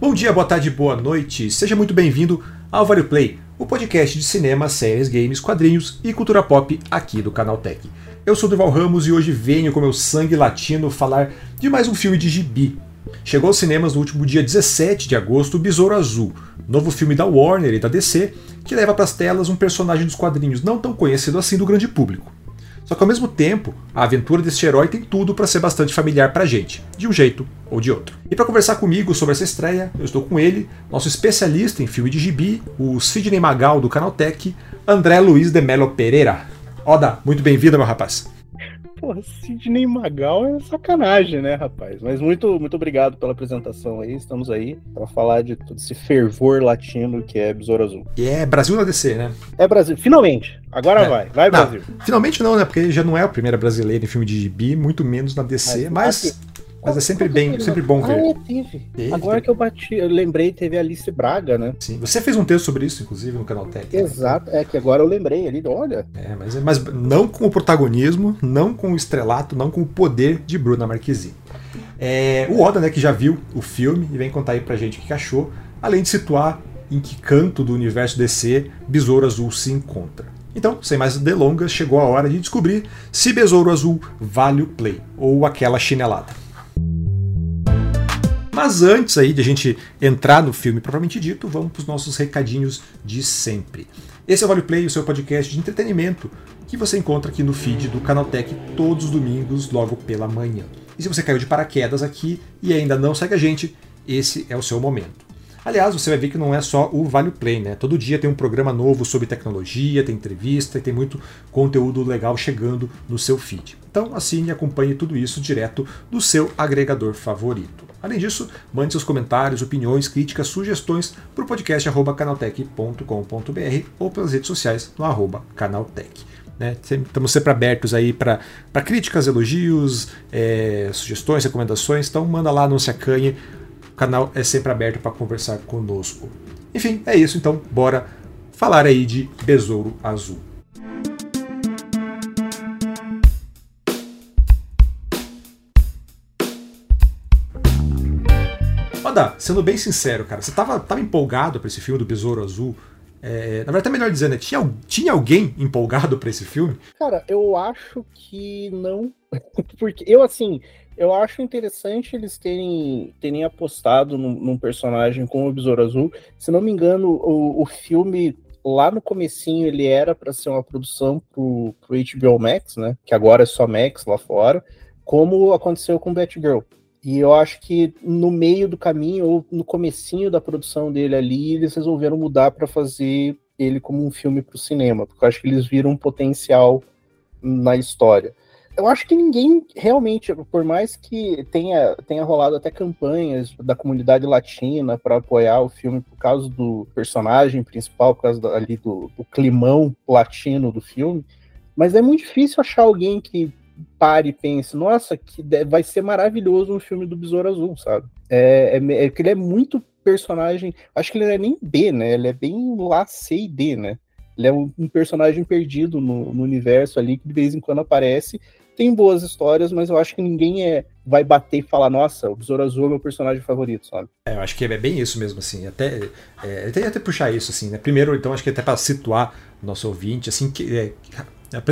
Bom dia, boa tarde, boa noite. Seja muito bem-vindo ao Vale Play, o podcast de cinema, séries, games, quadrinhos e cultura pop aqui do Canal Tech. Eu sou Durval Ramos e hoje venho com meu sangue latino falar de mais um filme de gibi. Chegou aos cinemas no último dia 17 de agosto Besouro Azul, novo filme da Warner e da DC, que leva para as telas um personagem dos quadrinhos não tão conhecido assim do grande público. Só que ao mesmo tempo, a aventura deste herói tem tudo para ser bastante familiar pra gente, de um jeito ou de outro. E para conversar comigo sobre essa estreia, eu estou com ele, nosso especialista em filme de gibi, o Sidney Magal do Canaltech, André Luiz de Melo Pereira. Oda, muito bem-vindo, meu rapaz. Porra, Sidney Magal é sacanagem, né, rapaz? Mas muito, muito obrigado pela apresentação aí. Estamos aí para falar de todo esse fervor latino que é Besouro Azul. E é Brasil na DC, né? É Brasil, finalmente. Agora é. vai, vai não, Brasil. Finalmente não, né? Porque já não é a primeira brasileira em filme de gibi, muito menos na DC, mas, mas mas é sempre bem, sempre bom ver. Ah, teve. teve. Agora que eu bati, eu lembrei, teve a Alice Braga, né? Sim. Você fez um texto sobre isso, inclusive, no canal Tech. Exato, é que agora eu lembrei ali, olha. É, mas, mas não com o protagonismo, não com o estrelato, não com o poder de Bruna Marquezine. É, o Oda, né, que já viu o filme e vem contar aí pra gente o que achou, além de situar em que canto do universo DC Besouro Azul se encontra. Então, sem mais delongas, chegou a hora de descobrir se Besouro Azul vale o play ou aquela chinelada. Mas antes aí de a gente entrar no filme propriamente dito, vamos para os nossos recadinhos de sempre. Esse é o Vale Play, o seu podcast de entretenimento que você encontra aqui no feed do Canaltech todos os domingos, logo pela manhã. E se você caiu de paraquedas aqui e ainda não segue a gente, esse é o seu momento. Aliás, você vai ver que não é só o Vale Play, né? Todo dia tem um programa novo sobre tecnologia, tem entrevista e tem muito conteúdo legal chegando no seu feed. Então assine e acompanhe tudo isso direto do seu agregador favorito. Além disso, mande seus comentários, opiniões, críticas, sugestões para o podcast canaltech.com.br ou pelas redes sociais no arroba canaltech. Né? Estamos sempre abertos aí para críticas, elogios, é, sugestões, recomendações, então manda lá, não se acanhe, o canal é sempre aberto para conversar conosco. Enfim, é isso, então bora falar aí de Besouro Azul. Sendo bem sincero, cara, você tava, tava empolgado para esse filme do Besouro Azul? É, na verdade, é melhor dizendo, né? tinha, tinha alguém empolgado para esse filme? Cara, eu acho que não. Porque eu, assim, eu acho interessante eles terem, terem apostado num, num personagem como o Besouro Azul. Se não me engano, o, o filme lá no comecinho ele era para ser uma produção pro, pro HBO Max, né? Que agora é só Max lá fora, como aconteceu com Batgirl. E eu acho que no meio do caminho, ou no comecinho da produção dele ali, eles resolveram mudar para fazer ele como um filme para o cinema, porque eu acho que eles viram um potencial na história. Eu acho que ninguém realmente, por mais que tenha, tenha rolado até campanhas da comunidade latina para apoiar o filme por causa do personagem principal, por causa ali do, do climão latino do filme, mas é muito difícil achar alguém que pare e pense, nossa, que vai ser maravilhoso um filme do Besouro Azul, sabe? É, é, é que ele é muito personagem. Acho que ele não é nem B, né? Ele é bem lá C e D, né? Ele é um, um personagem perdido no, no, universo ali, que de vez em quando aparece. Tem boas histórias, mas eu acho que ninguém é, vai bater e falar, nossa, o Besouro Azul é meu personagem favorito, sabe? É, eu acho que é bem isso mesmo, assim. Até, é, até, até puxar isso, assim, né? Primeiro, então, acho que até para situar nosso ouvinte, assim, que, é,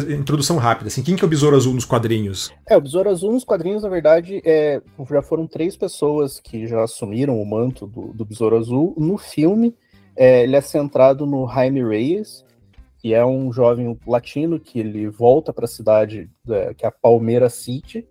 Introdução rápida, assim, quem que é o Besouro Azul nos quadrinhos? É, o Besouro Azul nos quadrinhos, na verdade, é, já foram três pessoas que já assumiram o manto do, do Besouro Azul. No filme, é, ele é centrado no Jaime Reyes, que é um jovem latino que ele volta para a cidade, é, que é a Palmeira City,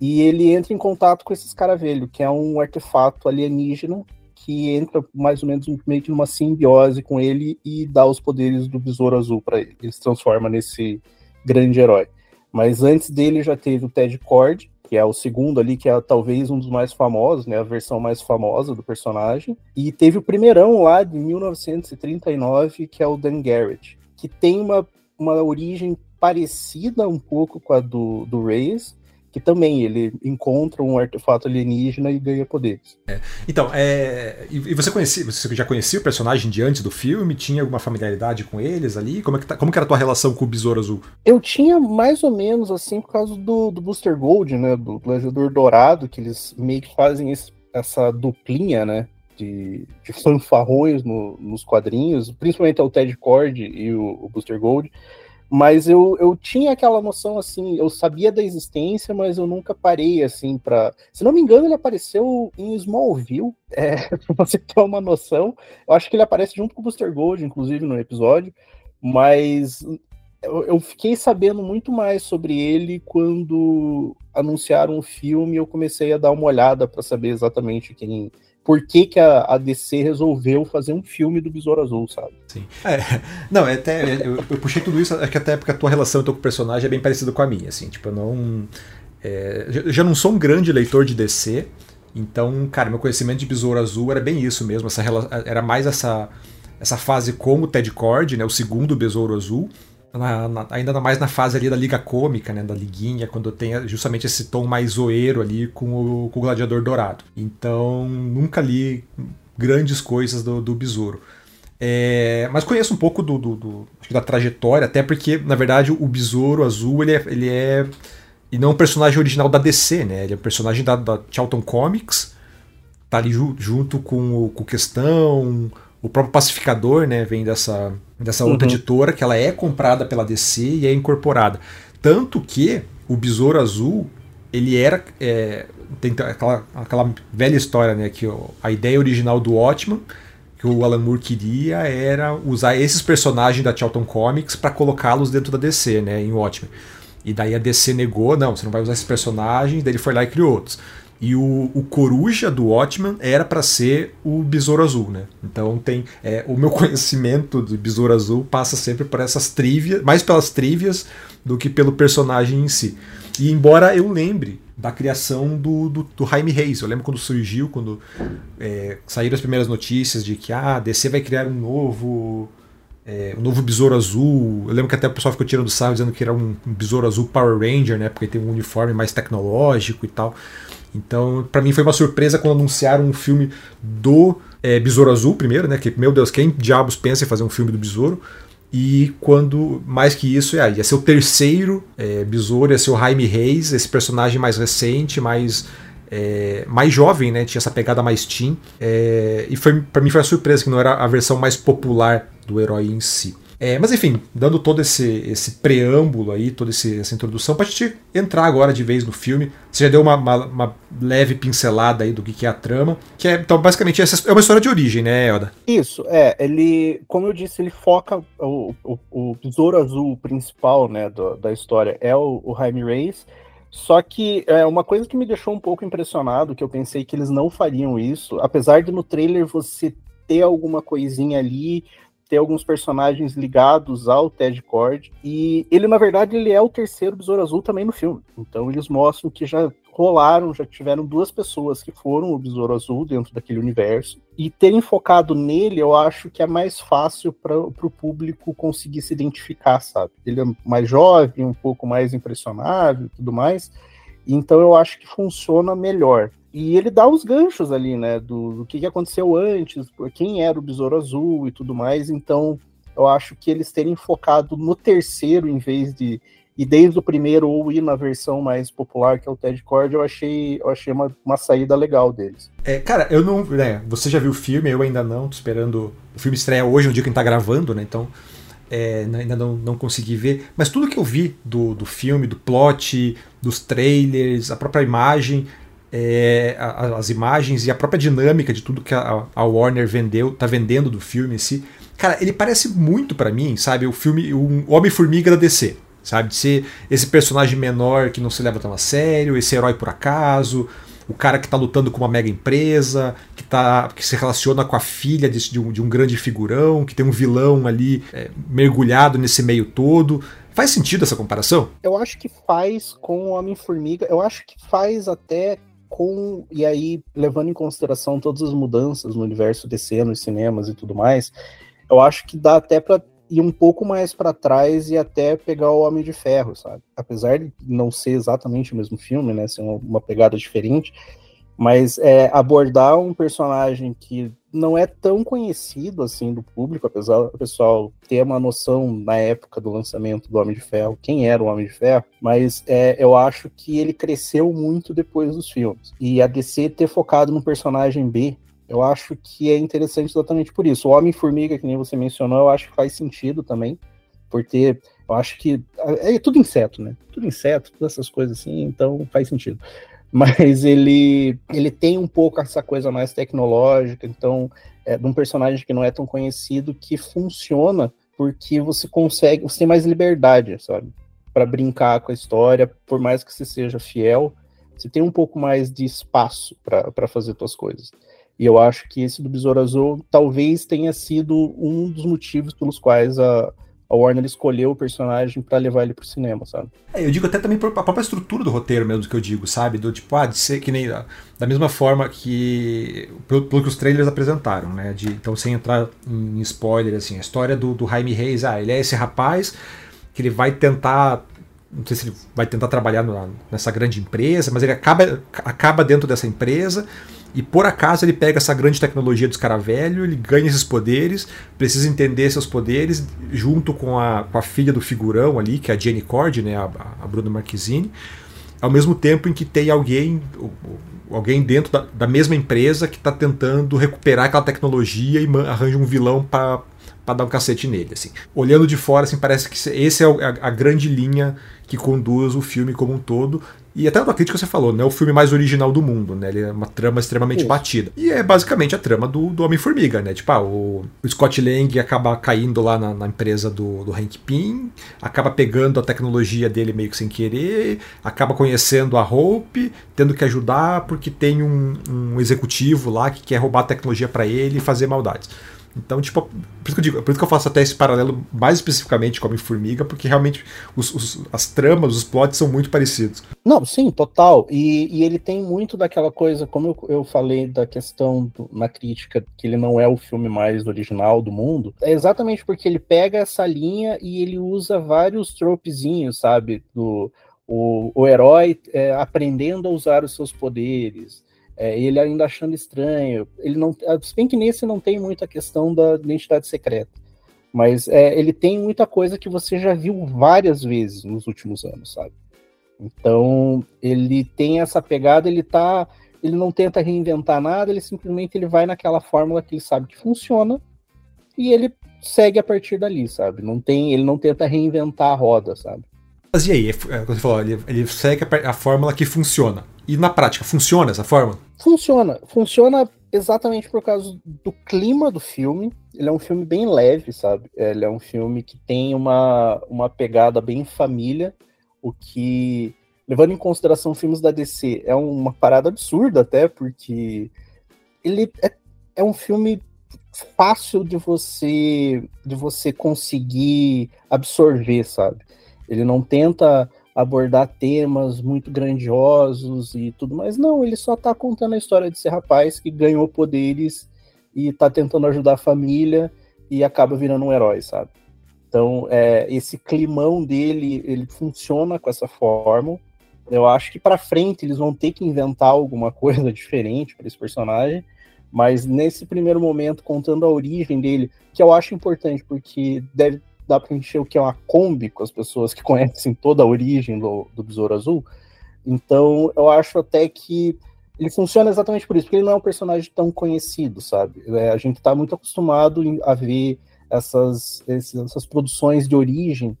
e ele entra em contato com esse escaravelho, que é um artefato alienígena que entra mais ou menos meio que numa simbiose com ele e dá os poderes do Besouro Azul para ele. Ele se transforma nesse grande herói. Mas antes dele já teve o Ted Cord, que é o segundo ali, que é talvez um dos mais famosos, né, a versão mais famosa do personagem. E teve o primeirão lá de 1939, que é o Dan Garrett, que tem uma, uma origem parecida um pouco com a do, do Reyes, que também ele encontra um artefato alienígena e ganha poderes. É. Então, é... e você conhecia, você já conhecia o personagem de antes do filme? Tinha alguma familiaridade com eles ali? Como, é que tá... Como que era a tua relação com o Besouro Azul? Eu tinha mais ou menos assim por causa do, do Booster Gold, né, do Planejador Dourado, que eles meio que fazem esse, essa duplinha, né? de, de fanfarrões no, nos quadrinhos, principalmente o Ted Cord e o, o Booster Gold, mas eu, eu tinha aquela noção assim, eu sabia da existência, mas eu nunca parei assim para. Se não me engano, ele apareceu em Smallville, é, pra você ter uma noção. Eu acho que ele aparece junto com o Booster Gold, inclusive, no episódio, mas eu, fiquei sabendo muito mais sobre ele quando anunciaram o filme. Eu comecei a dar uma olhada para saber exatamente quem por que, que a, a, DC resolveu fazer um filme do Besouro Azul, sabe? Sim. É, não, é até. Eu, eu, puxei tudo isso, acho que até porque a tua relação com o personagem é bem parecida com a minha, assim, tipo, eu não. É, eu já não sou um grande leitor de DC, então, cara, meu conhecimento de Besouro Azul era bem isso mesmo, essa, era mais essa, essa fase como Ted Cord, né, o segundo Besouro Azul, na, na, ainda mais na fase ali da liga cômica, né, da liguinha, quando tem justamente esse tom mais zoeiro ali com o, com o Gladiador Dourado. Então, nunca li grandes coisas do, do Besouro. É, mas conheço um pouco do, do, do da trajetória, até porque, na verdade, o Besouro Azul ele é, ele é. E não é um personagem original da DC, né? Ele é um personagem da, da Charlton Comics. Tá ali ju, junto com o, com Questão, o próprio Pacificador, né? Vem dessa, dessa outra uhum. editora, que ela é comprada pela DC e é incorporada. Tanto que o Besouro Azul, ele era. É, tem aquela, aquela velha história, né? Que ó, a ideia original do Watchman, que o Alan Moore queria, era usar esses personagens da Charlton Comics para colocá-los dentro da DC, né? Em Watchmen. E daí a DC negou, não, você não vai usar esses personagens, daí ele foi lá e criou outros. E o, o coruja do Watchman era para ser o Besouro Azul, né? Então tem é, o meu conhecimento do Besouro Azul passa sempre por essas trivias, mais pelas trivias do que pelo personagem em si. E embora eu lembre da criação do, do, do Jaime Reis, eu lembro quando surgiu, quando é, saíram as primeiras notícias de que ah, a DC vai criar um novo é, novo Besouro Azul. Eu lembro que até o pessoal ficou tirando sarro dizendo que era um, um Besouro Azul Power Ranger, né? Porque tem um uniforme mais tecnológico e tal. Então, para mim foi uma surpresa quando anunciaram um filme do é, Besouro Azul primeiro, né? Que, meu Deus, quem diabos pensa em fazer um filme do Besouro? E quando, mais que isso, é, ia ser o terceiro é, Besouro, ia ser o Jaime Reis, esse personagem mais recente, mais, é, mais jovem, né? Tinha essa pegada mais teen. É, e foi para mim foi uma surpresa que não era a versão mais popular do herói em si. É, mas enfim, dando todo esse, esse preâmbulo aí, toda essa introdução, para a gente entrar agora de vez no filme. Você já deu uma, uma, uma leve pincelada aí do que, que, é a trama. Que é, então, basicamente, essa é uma história de origem, né, Elda? Isso, é. Ele, como eu disse, ele foca. O, o, o azul principal né, do, da história é o, o Jaime Reis. Só que é uma coisa que me deixou um pouco impressionado, que eu pensei que eles não fariam isso, apesar de no trailer você ter alguma coisinha ali, ter alguns personagens ligados ao Ted Cord. E ele, na verdade, ele é o terceiro Besouro Azul também no filme. Então eles mostram que já rolaram, já tiveram duas pessoas que foram o Besouro Azul dentro daquele universo. E terem focado nele, eu acho que é mais fácil para o público conseguir se identificar, sabe? Ele é mais jovem, um pouco mais impressionável e tudo mais. Então eu acho que funciona melhor. E ele dá os ganchos ali, né? Do, do que, que aconteceu antes, quem era o Besouro Azul e tudo mais. Então, eu acho que eles terem focado no terceiro em vez de e desde o primeiro ou ir na versão mais popular que é o Ted Cord, eu achei, eu achei uma, uma saída legal deles. É, cara, eu não, né, você já viu o filme, eu ainda não, tô esperando o filme estreia hoje, no dia que a gente tá gravando, né? Então, é, ainda não, não consegui ver, mas tudo que eu vi do, do filme, do plot, dos trailers, a própria imagem, é, as imagens e a própria dinâmica de tudo que a, a Warner vendeu, tá vendendo do filme em si. Cara, ele parece muito para mim, sabe, o filme um Homem-Formiga da DC, sabe, de ser esse personagem menor que não se leva tão a sério, esse herói por acaso, o cara que está lutando com uma mega empresa, que, tá, que se relaciona com a filha de, de, um, de um grande figurão, que tem um vilão ali é, mergulhado nesse meio todo. Faz sentido essa comparação? Eu acho que faz com o Homem-Formiga. Eu acho que faz até com e aí levando em consideração todas as mudanças no universo DC, nos cinemas e tudo mais, eu acho que dá até para ir um pouco mais para trás e até pegar o Homem de Ferro, sabe? Apesar de não ser exatamente o mesmo filme, né, ser uma, pegada diferente, mas é, abordar um personagem que não é tão conhecido assim do público, apesar do pessoal ter uma noção na época do lançamento do Homem de Ferro, quem era o Homem de Ferro, mas é, eu acho que ele cresceu muito depois dos filmes. E a DC ter focado no personagem B, Eu acho que é interessante exatamente por isso. O Homem-Formiga, que nem você mencionou, eu acho que faz sentido também, porque eu acho que é, é tudo inseto, né? Tudo inseto, todas essas coisas assim, então faz sentido. Mas ele, ele tem um pouco essa coisa mais tecnológica, então, é, de um personagem que não é tão conhecido, que funciona porque você consegue, você tem mais liberdade, sabe? Para brincar com a história, por mais que você seja fiel, você tem um pouco mais de espaço para fazer suas coisas. E eu acho que esse do Besouro Azul talvez tenha sido um dos motivos pelos quais a, a Warner escolheu o personagem para levar ele pro cinema, sabe? É, eu digo até também a própria estrutura do roteiro mesmo que eu digo, sabe? Do tipo, ah, de ser que nem. Da mesma forma que. Pelo, pelo que os trailers apresentaram, né? De, então, sem entrar em spoiler, assim, a história do, do Jaime Reis, ah, ele é esse rapaz que ele vai tentar não sei se ele vai tentar trabalhar nessa grande empresa, mas ele acaba, acaba dentro dessa empresa e por acaso ele pega essa grande tecnologia dos cara velho, ele ganha esses poderes, precisa entender seus poderes, junto com a, com a filha do figurão ali, que é a Jenny Cord, né, a, a Bruna Marquezine, ao mesmo tempo em que tem alguém alguém dentro da, da mesma empresa que está tentando recuperar aquela tecnologia e arranja um vilão para para dar um cacete nele. Assim. Olhando de fora, assim, parece que esse é a, a, grande linha que conduz o filme como um todo. E até na crítica você falou, né? O filme mais original do mundo, né? Ele é uma trama extremamente Isso. batida. E é basicamente a trama do, do Homem-Formiga, né? Tipo, ah, o, o, Scott Lang acaba caindo lá na, na, empresa do, do Hank Pym, acaba pegando a tecnologia dele meio que sem querer, acaba conhecendo a Hope, tendo que ajudar porque tem um, um executivo lá que quer roubar a tecnologia para ele e fazer maldades. Então, tipo, por isso que eu digo, por isso que eu faço até esse paralelo mais especificamente com Homem-Formiga, porque realmente os, os, as tramas, os plots são muito parecidos. Não, sim, total. E, e ele tem muito daquela coisa, como eu, eu falei da questão do, na crítica, que ele não é o filme mais original do mundo, é exatamente porque ele pega essa linha e ele usa vários tropezinhos, sabe? Do, o, o herói é, aprendendo a usar os seus poderes é, ele ainda achando estranho. Ele não, se bem que nesse não tem muita questão da identidade secreta, mas é, ele tem muita coisa que você já viu várias vezes nos últimos anos, sabe? Então ele tem essa pegada, ele tá, ele não tenta reinventar nada, ele simplesmente ele vai naquela fórmula que ele sabe que funciona e ele segue a partir dali, sabe? Não tem, ele não tenta reinventar a roda, sabe? Mas e aí, é, é você falou, ele, ele segue a, a fórmula que funciona. E na prática, funciona essa forma? Funciona. Funciona exatamente por causa do clima do filme. Ele é um filme bem leve, sabe? Ele é um filme que tem uma, uma pegada bem família, o que, levando em consideração filmes da DC, é uma parada absurda até, porque ele é, é um filme fácil de você de você conseguir absorver, sabe? Ele não tenta abordar temas muito grandiosos e tudo mais. Não, ele só tá contando a história desse rapaz que ganhou poderes e tá tentando ajudar a família e acaba virando um herói, sabe? Então, é, esse climão dele, ele funciona com essa forma. Eu acho que para frente eles vão ter que inventar alguma coisa diferente para esse personagem, mas nesse primeiro momento, contando a origem dele, que eu acho importante, porque deve dá para encher o que é uma Kombi com as pessoas que conhecem toda a origem do, do Besouro Azul. Então, eu acho até que ele funciona exatamente por isso, porque ele não é um personagem tão conhecido, sabe? É, a gente está muito acostumado a ver essas, essas produções de origem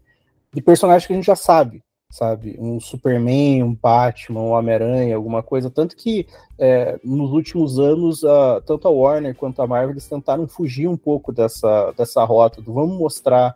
de personagens que a gente já sabe, sabe? Um Superman, um Batman, um Homem-Aranha, alguma coisa. Tanto que é, nos últimos anos, a, tanto a Warner quanto a Marvel eles tentaram fugir um pouco dessa, dessa rota do vamos mostrar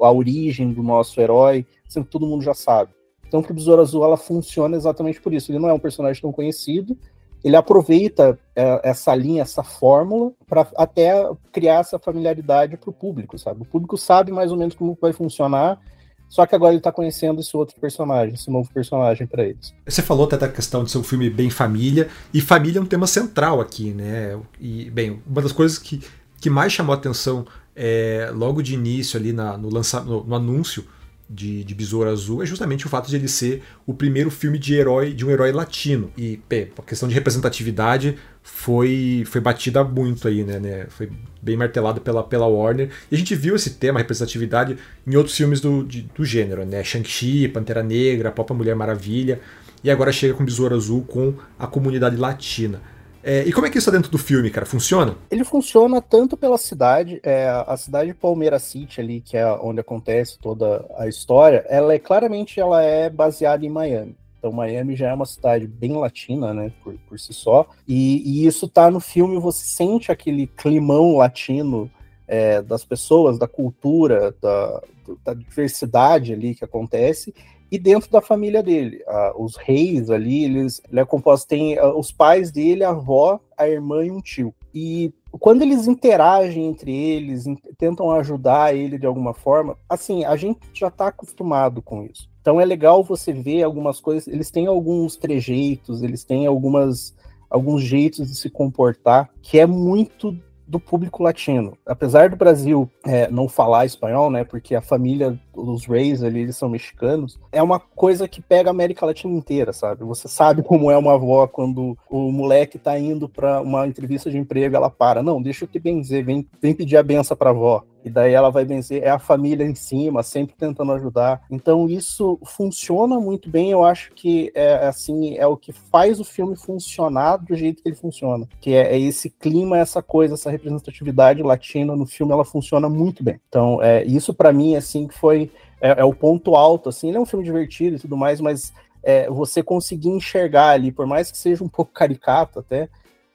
a origem do nosso herói, que todo mundo já sabe. Então, o Besouro Azul ela funciona exatamente por isso. Ele não é um personagem tão conhecido, ele aproveita é, essa linha, essa fórmula, para até criar essa familiaridade para o público, sabe? O público sabe mais ou menos como vai funcionar, só que agora ele está conhecendo esse outro personagem, esse novo personagem para eles. Você falou até da questão de ser um filme bem família, e família é um tema central aqui, né? E, bem, uma das coisas que, que mais chamou a atenção é, logo de início ali na, no, lança, no, no anúncio de, de Besouro Azul é justamente o fato de ele ser o primeiro filme de herói de um herói latino. E bem, a questão de representatividade foi, foi batida muito aí, né, né? Foi bem martelada pela, pela Warner. E a gente viu esse tema, representatividade, em outros filmes do, de, do gênero, né? Shang-Chi, Pantera Negra, a própria Mulher Maravilha. E agora chega com Besouro Azul com a comunidade latina. É, e como é que isso é dentro do filme, cara? Funciona? Ele funciona tanto pela cidade, é, a cidade de Palmeira City ali, que é onde acontece toda a história, ela é claramente ela é baseada em Miami. Então, Miami já é uma cidade bem latina, né, por, por si só. E, e isso tá no filme, você sente aquele climão latino é, das pessoas, da cultura, da, da, diversidade ali que acontece e dentro da família dele. os reis ali, eles, ele é composto, tem os pais dele, a avó, a irmã e um tio. E quando eles interagem entre eles, tentam ajudar ele de alguma forma, assim, a gente já está acostumado com isso. Então é legal você ver algumas coisas, eles têm alguns trejeitos, eles têm algumas alguns jeitos de se comportar que é muito do público latino. Apesar do Brasil é, não falar espanhol, né, porque a família dos Reis ali, eles são mexicanos, é uma coisa que pega a América Latina inteira, sabe? Você sabe como é uma avó quando o moleque tá indo para uma entrevista de emprego, ela para, não, deixa eu te benzer, vem, vem pedir a benção pra avó e daí ela vai vencer, é a família em cima, sempre tentando ajudar. Então isso funciona muito bem, eu acho que é assim, é o que faz o filme funcionar do jeito que ele funciona, que é, é esse clima, essa coisa, essa representatividade latina no filme, ela funciona muito bem. Então, é, isso para mim assim que foi é, é, o ponto alto, assim, ele é um filme divertido e tudo mais, mas é, você conseguir enxergar ali, por mais que seja um pouco caricato até,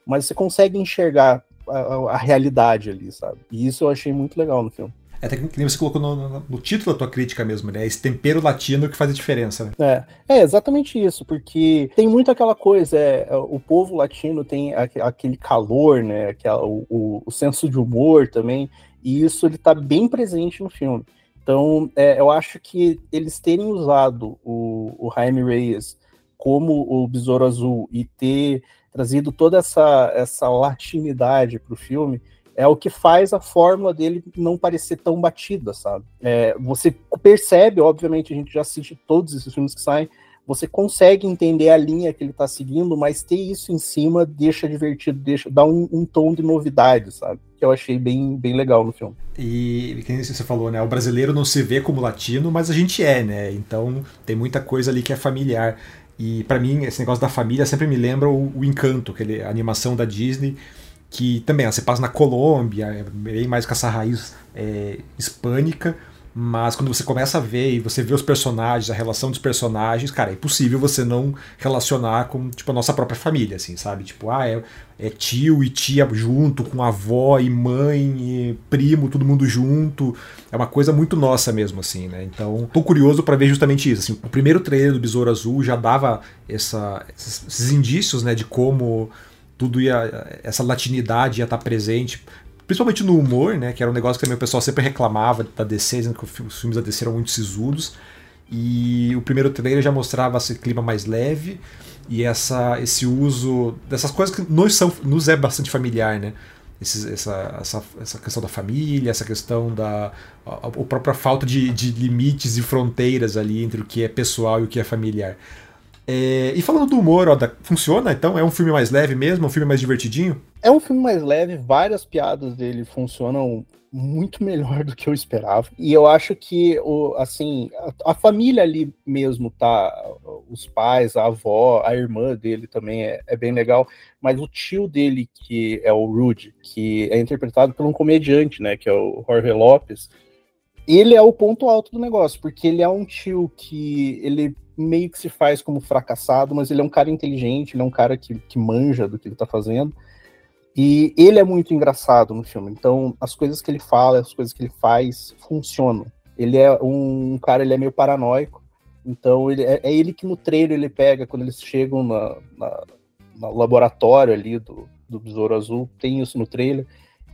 mas você consegue enxergar a, a, realidade ali, sabe? E isso eu achei muito legal no filme. É até que você colocou no, no, no, título da tua crítica mesmo, né? Esse tempero latino que faz a diferença, né? É, é exatamente isso, porque tem muito aquela coisa, é, é o povo latino tem aquele calor, né? Aquela, o, o, o senso de humor também, e isso ele tá bem presente no filme. Então, é, eu acho que eles terem usado o, o Jaime Reyes como o Besouro Azul e ter trazido toda essa, essa latinidade para o filme, é o que faz a fórmula dele não parecer tão batida, sabe? É, você percebe, obviamente, a gente já assiste todos esses filmes que saem, você consegue entender a linha que ele está seguindo, mas ter isso em cima deixa divertido, deixa dá um, um, tom de novidade, sabe? Que eu achei bem, bem legal no filme. E que você falou, né? O brasileiro não se vê como latino, mas a gente é, né? Então tem muita coisa ali que é familiar. E para mim, esse negócio da família sempre me lembra o, o Encanto, aquele, a animação da Disney, que também ó, você passa na Colômbia, é bem mais com essa raiz é, hispânica, mas quando você começa a ver e você vê os personagens, a relação dos personagens, cara, é impossível você não relacionar com, tipo, a nossa própria família, assim, sabe? Tipo, ah, é, é tio e tia junto, com avó e mãe e primo, todo mundo junto. É uma coisa muito nossa mesmo, assim, né? Então, tô curioso para ver justamente isso. Assim, o primeiro trailer do Besouro Azul já dava essa, esses, indícios, né, de como tudo ia. essa latinidade ia estar presente principalmente no humor, né? Que era um negócio que também o pessoal sempre reclamava da DC, dizendo que os filmes da DC eram muito sisudos. E o primeiro trailer já mostrava esse clima mais leve e essa, esse uso dessas coisas que nos, são, nos é bastante familiar, né? Esse, essa, essa, essa questão da família, essa questão da a, a própria falta de, de limites e fronteiras ali entre o que é pessoal e o que é familiar. É, e falando do humor, ó, da, funciona? Então é um filme mais leve mesmo, um filme mais divertidinho? É um filme mais leve, várias piadas dele funcionam muito melhor do que eu esperava. E eu acho que o, assim, a, a, família ali mesmo tá, os pais, a avó, a irmã dele também é, é, bem legal, mas o tio dele que é o Rudy, que é interpretado por um comediante, né, que é o Jorge Lopes, ele é o ponto alto do negócio, porque ele é um tio que ele meio que se faz como fracassado, mas ele é um cara inteligente, ele é um cara que, que manja do que ele tá fazendo. E ele é muito engraçado no filme. Então, as coisas que ele fala, as coisas que ele faz, funcionam. Ele é um, um cara, ele é meio paranoico. Então, ele, é, é, ele que no trailer ele pega, quando eles chegam na, na, no laboratório ali do, do Besouro Azul, tem isso no trailer,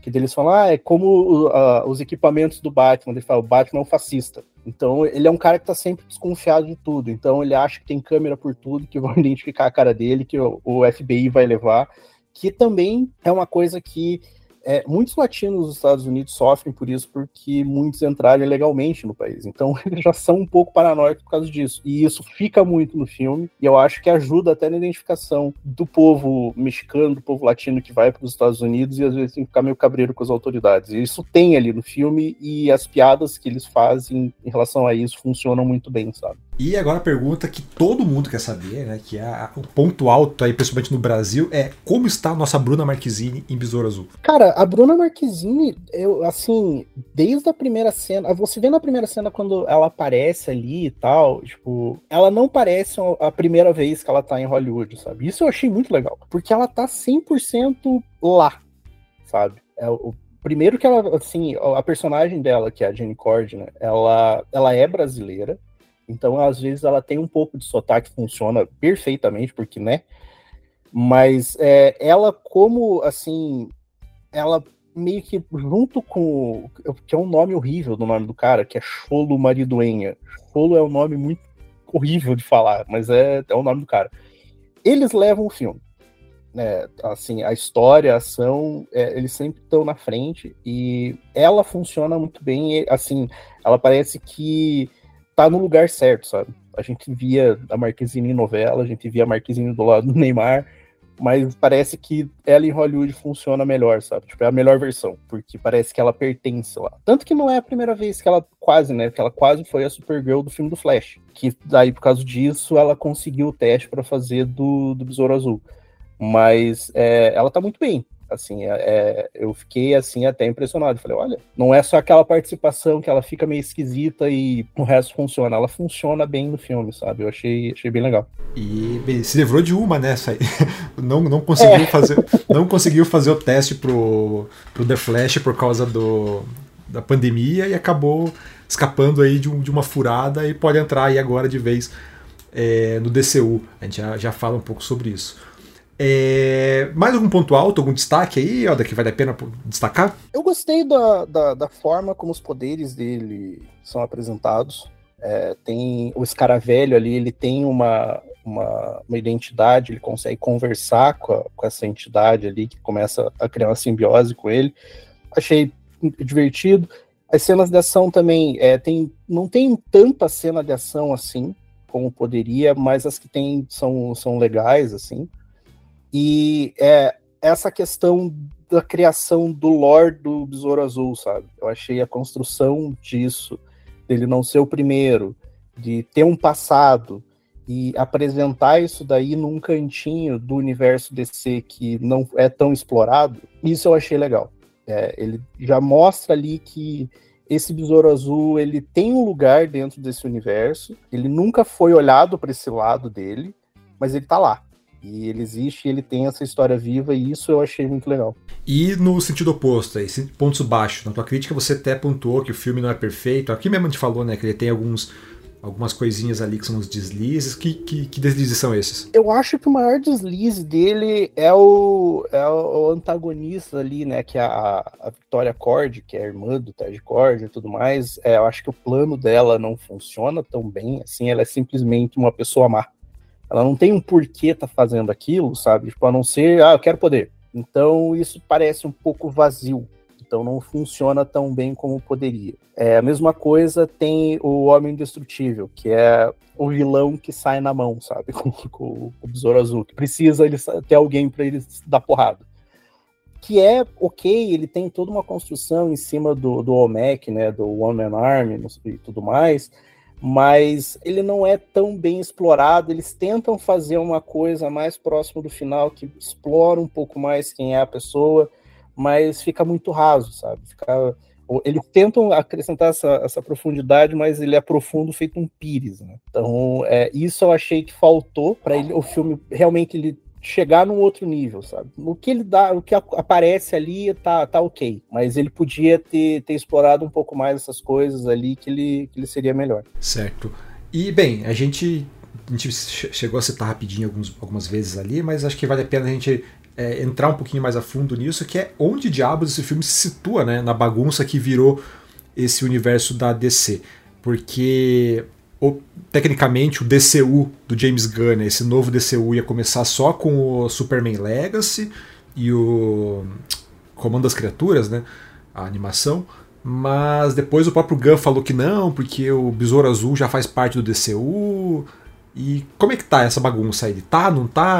que eles falam, ah, é como uh, os equipamentos do Batman. Ele fala, o Batman é um fascista. Então, ele é um cara que tá sempre desconfiado de tudo. Então, ele acha que tem câmera por tudo, que vão identificar a cara dele, que o, o FBI vai levar. Que também é uma coisa que é, muitos latinos dos Estados Unidos sofrem por isso, porque muitos entraram ilegalmente no país. Então, eles já são um pouco paranoicos por causa disso. E isso fica muito no filme, e eu acho que ajuda até na identificação do povo mexicano, do povo latino que vai para os Estados Unidos e às vezes tem que ficar meio cabreiro com as autoridades. E isso tem ali no filme, e as piadas que eles fazem em relação a isso funcionam muito bem, sabe? E agora a pergunta que todo mundo quer saber, né? Que é o ponto alto aí, principalmente no Brasil, é como está a nossa Bruna Marquezine em Besouro Azul? Cara, a Bruna Marquezine, eu, assim, desde a primeira cena, você vê na primeira cena quando ela aparece ali e tal, tipo, ela não parece a primeira vez que ela tá em Hollywood, sabe? Isso eu achei muito legal, porque ela tá 100% lá, sabe? É o primeiro que ela, assim, a personagem dela, que é a Jenny Cord, né, ela, ela é brasileira, então, às vezes, ela tem um pouco de sotaque, funciona perfeitamente, porque, né? Mas é, ela, como, assim, ela meio que junto com. que é um nome horrível do nome do cara, que é Cholo Mariduenha. Cholo é um nome muito horrível de falar, mas é, é o nome do cara. Eles levam o filme. Né, assim, a história, a ação, é, eles sempre estão na frente e ela funciona muito bem. Assim, ela parece que tá no lugar certo, sabe? A gente via a Marquezine em novela, a gente via a Marquezine do lado do Neymar, mas parece que ela em Hollywood funciona melhor, sabe? Tipo, é a melhor versão, porque parece que ela pertence lá. Tanto que não é a primeira vez que ela quase, né? Que ela quase foi a Supergirl do filme do Flash. Que daí, por causa disso, ela conseguiu o teste para fazer do, do Besouro Azul. Mas é, ela tá muito bem. Assim, é, é, eu fiquei assim até impressionado. Falei, olha, não é só aquela participação que ela fica meio esquisita e o resto funciona. Ela funciona bem no filme, sabe? Eu achei, achei bem legal. E bem, se livrou de uma nessa aí. Não, não conseguiu é. fazer, não conseguiu fazer o teste pro, pro The Flash por causa do, da pandemia e acabou escapando aí de, um, de uma furada e pode entrar aí agora de vez é, no DCU. A gente já, já fala um pouco sobre isso. É, mais algum ponto alto, algum destaque aí, Oda, que vale a pena destacar? Eu gostei da, da, da forma como os poderes dele são apresentados. É, tem o escaravelho ali, ele tem uma, uma, uma, identidade, ele consegue conversar com, a, com essa entidade ali, que começa a criar uma simbiose com ele. Achei divertido. As cenas de ação também, é, tem, não tem tanta cena de ação assim, como poderia, mas as que tem são, são legais, assim. E é essa questão da criação do lore do Besouro Azul, sabe? Eu achei a construção disso, dele não ser o primeiro, de ter um passado e apresentar isso daí num cantinho do universo DC que não é tão explorado, isso eu achei legal. É, ele já mostra ali que esse besouro azul ele tem um lugar dentro desse universo. Ele nunca foi olhado para esse lado dele, mas ele tá lá. E ele existe, ele tem essa história viva e isso eu achei muito legal. E no sentido oposto, aí, pontos baixos. Na tua crítica você até pontuou que o filme não é perfeito. Aqui mesmo a gente falou, né, que ele tem alguns algumas coisinhas ali que são os deslizes. Que, que, que, deslizes são esses? Eu acho que o maior deslize dele é o, é o antagonista ali, né? Que é a, a Victoria Cord, que é a irmã do Ted Cord e tudo mais. É, eu acho que o plano dela não funciona tão bem. Assim, ela é simplesmente uma pessoa má. Ela não tem um porquê tá fazendo aquilo, sabe? Tipo, a não ser, ah, eu quero poder. Então isso parece um pouco vazio. Então não funciona tão bem como poderia. É a mesma coisa tem o Homem Indestrutível, que é o vilão que sai na mão, sabe? Com, com o Besouro Azul, que precisa ele ter alguém para ele dar porrada. Que é ok, ele tem toda uma construção em cima do, do OMEC, né? Do One Man Army e tudo mais mas ele não é tão bem explorado. Eles tentam fazer uma coisa mais próxima do final que explora um pouco mais quem é a pessoa, mas fica muito raso, sabe? Fica, eles tentam acrescentar essa, essa, profundidade, mas ele é profundo feito um pires, né? Então, é, isso eu achei que faltou para o filme realmente ele chegar num outro nível, sabe? O que ele dá, o que aparece ali tá, tá ok, mas ele podia ter, ter explorado um pouco mais essas coisas ali que ele, que ele seria melhor. Certo. E bem, a gente, a gente chegou a citar rapidinho alguns, algumas vezes ali, mas acho que vale a pena a gente é, entrar um pouquinho mais a fundo nisso, que é onde diabos esse filme se situa, né? Na bagunça que virou esse universo da DC. Porque tecnicamente o DCU do James Gunn, esse novo DCU ia começar só com o Superman Legacy e o Comando das Criaturas, né? A animação. Mas depois o próprio Gunn falou que não, porque o Besouro Azul já faz parte do DCU. E como é que tá essa bagunça aí? Tá, não tá?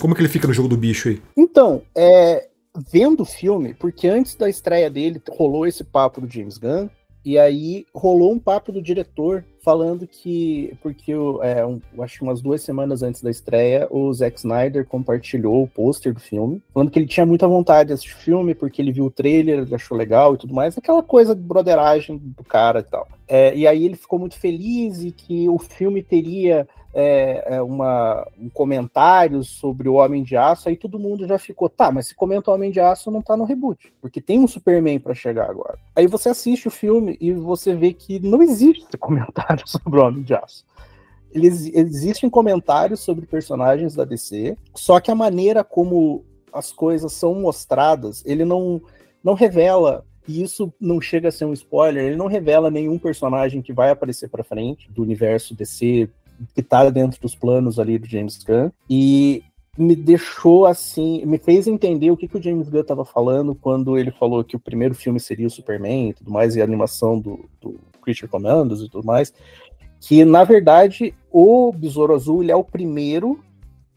Como é que ele fica no jogo do bicho aí? Então, é, vendo o filme, porque antes da estreia dele rolou esse papo do James Gunn, E aí rolou um papo do diretor falando que, porque é, um, acho que umas duas semanas antes da estreia, o Zack Snyder compartilhou o pôster do filme, falando que ele tinha muita vontade de assistir o filme, porque ele viu o trailer, ele achou legal e tudo mais, aquela coisa de broderagem do cara e tal. É, e aí ele ficou muito feliz e que o filme teria é, é, uma, um comentário sobre o Homem de Aço, aí todo mundo já ficou, tá, mas se comenta o Homem de Aço não tá no reboot, porque tem um Superman para chegar agora. Aí você assiste o filme e você vê que não existe comentário sobre o Homem de Aço. Eles, existem comentários sobre personagens da DC, só que a maneira como as coisas são mostradas, ele não, não revela e isso não chega a ser um spoiler, ele não revela nenhum personagem que vai aparecer para frente do universo DC que tá dentro dos planos ali do James Gunn. E me deixou assim, me fez entender o que, que o James Gunn estava falando quando ele falou que o primeiro filme seria o Superman e tudo mais, e a animação do, do Creature Commandos e tudo mais. Que na verdade o Besouro Azul ele é o primeiro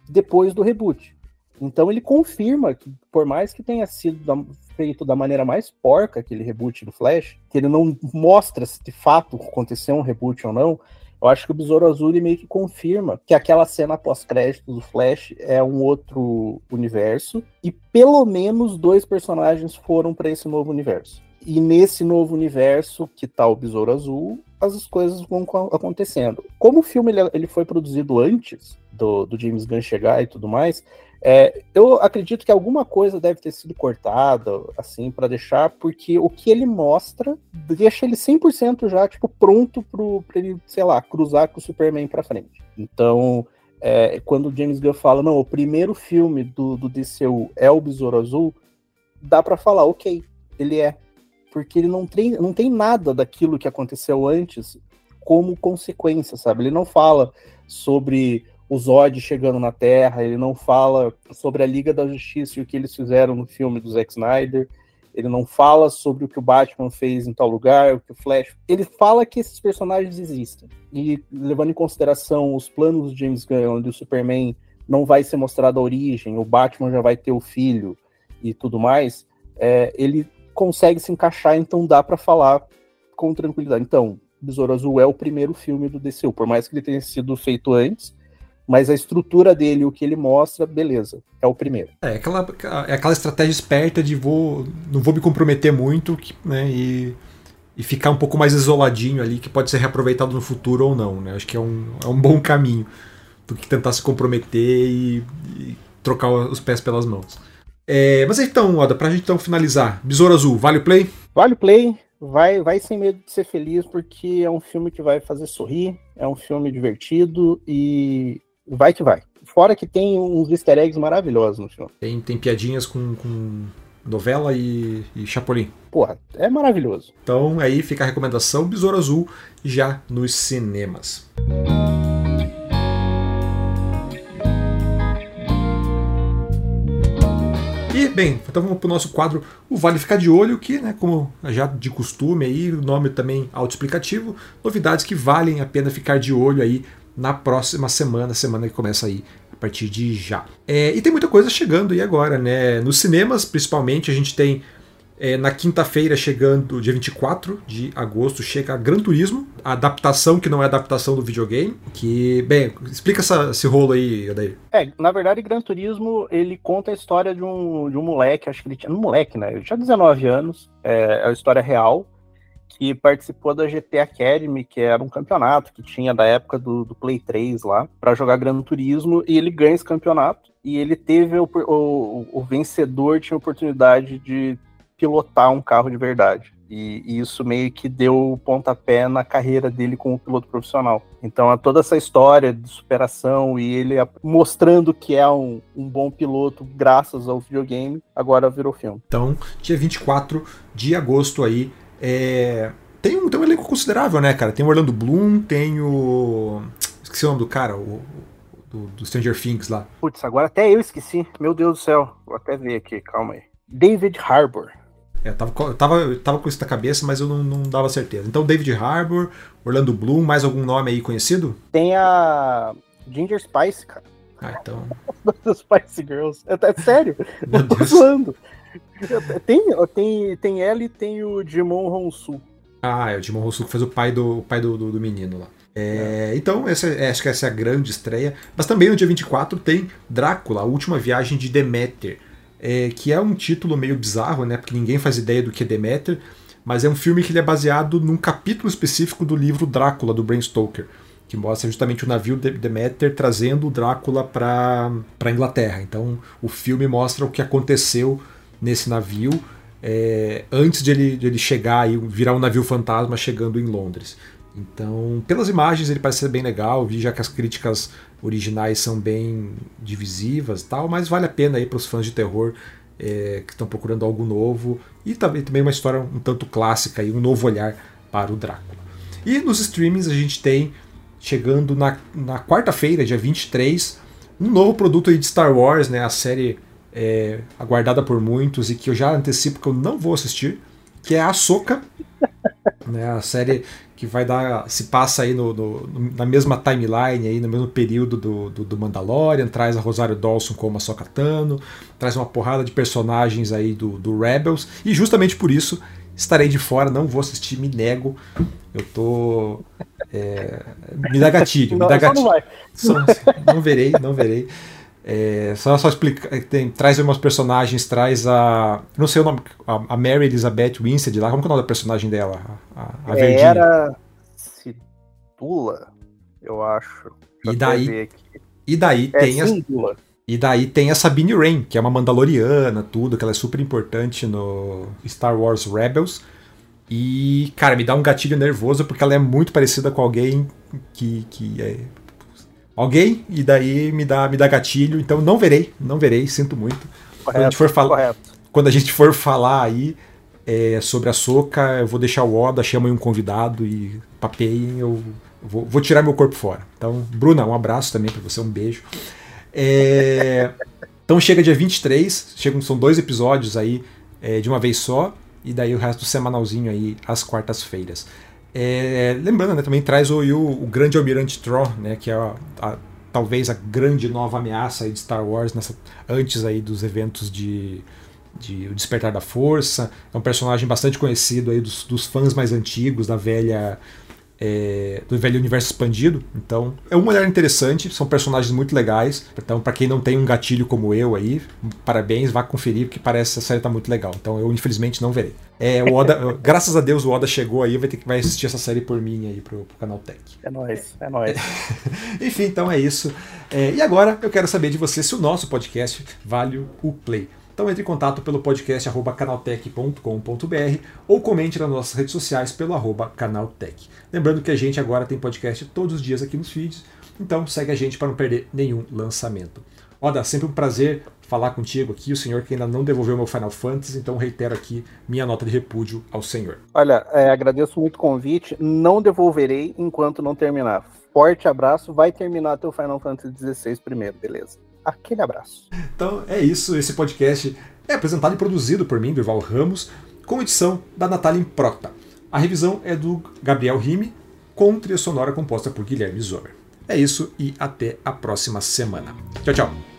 depois do reboot. Então ele confirma que, por mais que tenha sido da, feito da maneira mais porca aquele reboot do Flash, que ele não mostra se de fato aconteceu um reboot ou não, eu acho que o Besouro Azul meio que confirma que aquela cena pós-crédito do Flash é um outro universo e pelo menos dois personagens foram para esse novo universo. E nesse novo universo que tá o Besouro Azul, as coisas vão acontecendo. Como o filme ele, ele foi produzido antes do, do James Gunn chegar e tudo mais, é, eu acredito que alguma coisa deve ter sido cortada, assim, para deixar, porque o que ele mostra deixa ele 100% já, tipo, pronto para ele, sei lá, cruzar com o Superman para frente. Então, é, quando o James Gunn fala, não, o primeiro filme do, do DCU é o Besouro Azul, dá para falar, ok, ele é. Porque ele não tem, não tem nada daquilo que aconteceu antes como consequência, sabe? Ele não fala sobre o Zod chegando na Terra, ele não fala sobre a Liga da Justiça e o que eles fizeram no filme do Zack Snyder, ele não fala sobre o que o Batman fez em tal lugar, o que o Flash. Ele fala que esses personagens existem. E levando em consideração os planos do James Gunn, onde o Superman não vai ser mostrado a origem, o Batman já vai ter o filho e tudo mais, é, ele consegue se encaixar, então dá para falar com tranquilidade. Então, Besouro Azul é o primeiro filme do DCU, por mais que ele tenha sido feito antes, mas a estrutura dele, o que ele mostra, beleza, é o primeiro. É aquela, é aquela estratégia esperta de vou, não vou me comprometer muito né, e, e ficar um pouco mais isoladinho ali, que pode ser reaproveitado no futuro ou não. Né? Acho que é um, é um bom caminho do que tentar se comprometer e, e trocar os pés pelas mãos. É, mas então, Oda, pra gente então finalizar, Besouro Azul, vale o play? Vale o play, vai, vai sem medo de ser feliz, porque é um filme que vai fazer sorrir, é um filme divertido e vai que vai. Fora que tem uns easter eggs maravilhosos no filme. Tem, tem piadinhas com, com novela e, e Chapolin. Porra, é maravilhoso. Então aí fica a recomendação Besouro Azul já nos cinemas. E, bem, então vamos para o nosso quadro O Vale Ficar de Olho, que, né, como já de costume aí, o nome também autoexplicativo, novidades que valem a pena ficar de olho aí na próxima semana, semana que começa aí a partir de já. É, e tem muita coisa chegando aí agora, né? Nos cinemas, principalmente, a gente tem é, na quinta-feira, chegando, dia 24 de agosto, chega Gran Turismo, a adaptação que não é adaptação do videogame. Que, bem, explica essa, esse rolo aí, Adair. É, na verdade, Gran Turismo ele conta a história de um, de um moleque, acho que ele tinha. Um moleque, né? Ele tinha 19 anos, é, é a história real que participou da GT Academy, que era um campeonato que tinha da época do, do Play 3 lá, para jogar Gran Turismo, e ele ganha esse campeonato. E ele teve o, o, o vencedor tinha a oportunidade de pilotar um carro de verdade. E, e, isso meio que deu pontapé na carreira dele como piloto profissional. Então, toda essa história de superação e ele mostrando que é um, um bom piloto graças ao videogame, agora virou filme. Então, dia 24 de agosto aí, é, tem, um, tem um elenco considerável, né, cara? Tem o Orlando Bloom, tem o. Esqueci o nome do cara, o, do, do Stranger Things lá. Putz, agora até eu esqueci. Meu Deus do céu. Vou até ver aqui, calma aí. David Harbour. É, tava, tava, tava com isso na cabeça, mas eu não, não dava certeza. Então, David Harbour, Orlando Bloom, mais algum nome aí conhecido? Tem a Ginger Spice, cara. Ah, então. Spice Girls. É, é sério. Meu Deus. Tô zoando. Tem, tem, tem ela e tem o Jimon Honsu. Ah, é o Jimon Hosu que faz o pai do, o pai do, do, do menino lá. É, então, essa, é, acho que essa é a grande estreia. Mas também no dia 24 tem Drácula, a última viagem de Deméter, é, que é um título meio bizarro, né? Porque ninguém faz ideia do que é Deméter, mas é um filme que ele é baseado num capítulo específico do livro Drácula, do Bram Stoker, que mostra justamente o navio de Deméter trazendo o Drácula para a Inglaterra. Então, o filme mostra o que aconteceu nesse navio é, antes de ele, de ele chegar e virar um navio fantasma chegando em Londres. Então, pelas imagens ele parece ser bem legal, vi já que as críticas originais são bem divisivas e tal, mas vale a pena aí para os fãs de terror é, que estão procurando algo novo e também, também uma história um tanto clássica e um novo olhar para o Drácula. E nos streamings a gente tem, chegando na, na quarta-feira, dia 23, um novo produto aí de Star Wars, né, a série é, aguardada por muitos e que eu já antecipo que eu não vou assistir, que é a Ahsoka, né, a série que vai dar se passa aí no, no, na mesma timeline aí no mesmo período do, do, do, Mandalorian traz a Rosário Dawson como a Sokatano traz uma porrada de personagens aí do, do Rebels e justamente por isso estarei de fora não vou assistir me nego eu tô é, me dá gatilho me dá gatilho. não, só não, não verei não verei é, só, só explicar, tem, traz umas personagens, traz a. Não sei o nome, a, a Mary Elizabeth Winstead lá, como que é o nome da personagem dela? A, a Era Citula, eu acho. E daí, e daí é tem a, E daí tem a Sabine Wren, que é uma Mandaloriana, tudo, que ela é super importante no Star Wars Rebels. E, cara, me dá um gatilho nervoso porque ela é muito parecida com alguém que, que é alguém e daí me dá, me dá gatilho. Então não verei, não verei, sinto muito. Correto, quando, a gente for falar, quando a gente for falar aí é, sobre a Soca, eu vou deixar o Oda, chama aí um convidado e papeiem, eu vou, vou, tirar meu corpo fora. Então, Bruna, um abraço também para você, um beijo. É, então chega dia 23, chegam, são dois episódios aí é, de uma vez só, e daí o resto semanalzinho aí às quartas-feiras. É, lembrando, né, também traz o, o, o grande Almirante Tron, né, que é a, a, talvez a grande nova ameaça de Star Wars nessa, antes aí dos eventos de, de O Despertar da Força. É um personagem bastante conhecido aí dos, dos fãs mais antigos da velha é, do velho universo expandido. Então, é um olhar interessante, são personagens muito legais. Então, para quem não tem um gatilho como eu aí, parabéns, vá conferir, porque parece que a série tá muito legal. Então, eu infelizmente não verei. É, o Oda, graças a Deus o Oda chegou aí, vai ter que vai assistir essa série por mim aí pro, pro canal Tech. É nóis, é nóis. Enfim, então é isso. É, e agora eu quero saber de você se o nosso podcast vale o play. Então entre em contato pelo podcast canaltech.com.br ou comente nas nossas redes sociais pelo arroba canaltech. Lembrando que a gente agora tem podcast todos os dias aqui nos feeds, então segue a gente para não perder nenhum lançamento. Oda, sempre um prazer falar contigo aqui, o senhor que ainda não devolveu meu Final Fantasy, então reitero aqui minha nota de repúdio ao senhor. Olha, é, agradeço muito o convite, não devolverei enquanto não terminar. Forte abraço, vai terminar teu Final Fantasy XVI primeiro, beleza? Aquele abraço. Então é isso, esse podcast é apresentado e produzido por mim, Durval Ramos, com edição da Natália Improta. A revisão é do Gabriel Rime, com trilha sonora composta por Guilherme Zomer. É isso e até a próxima semana. Tchau, tchau.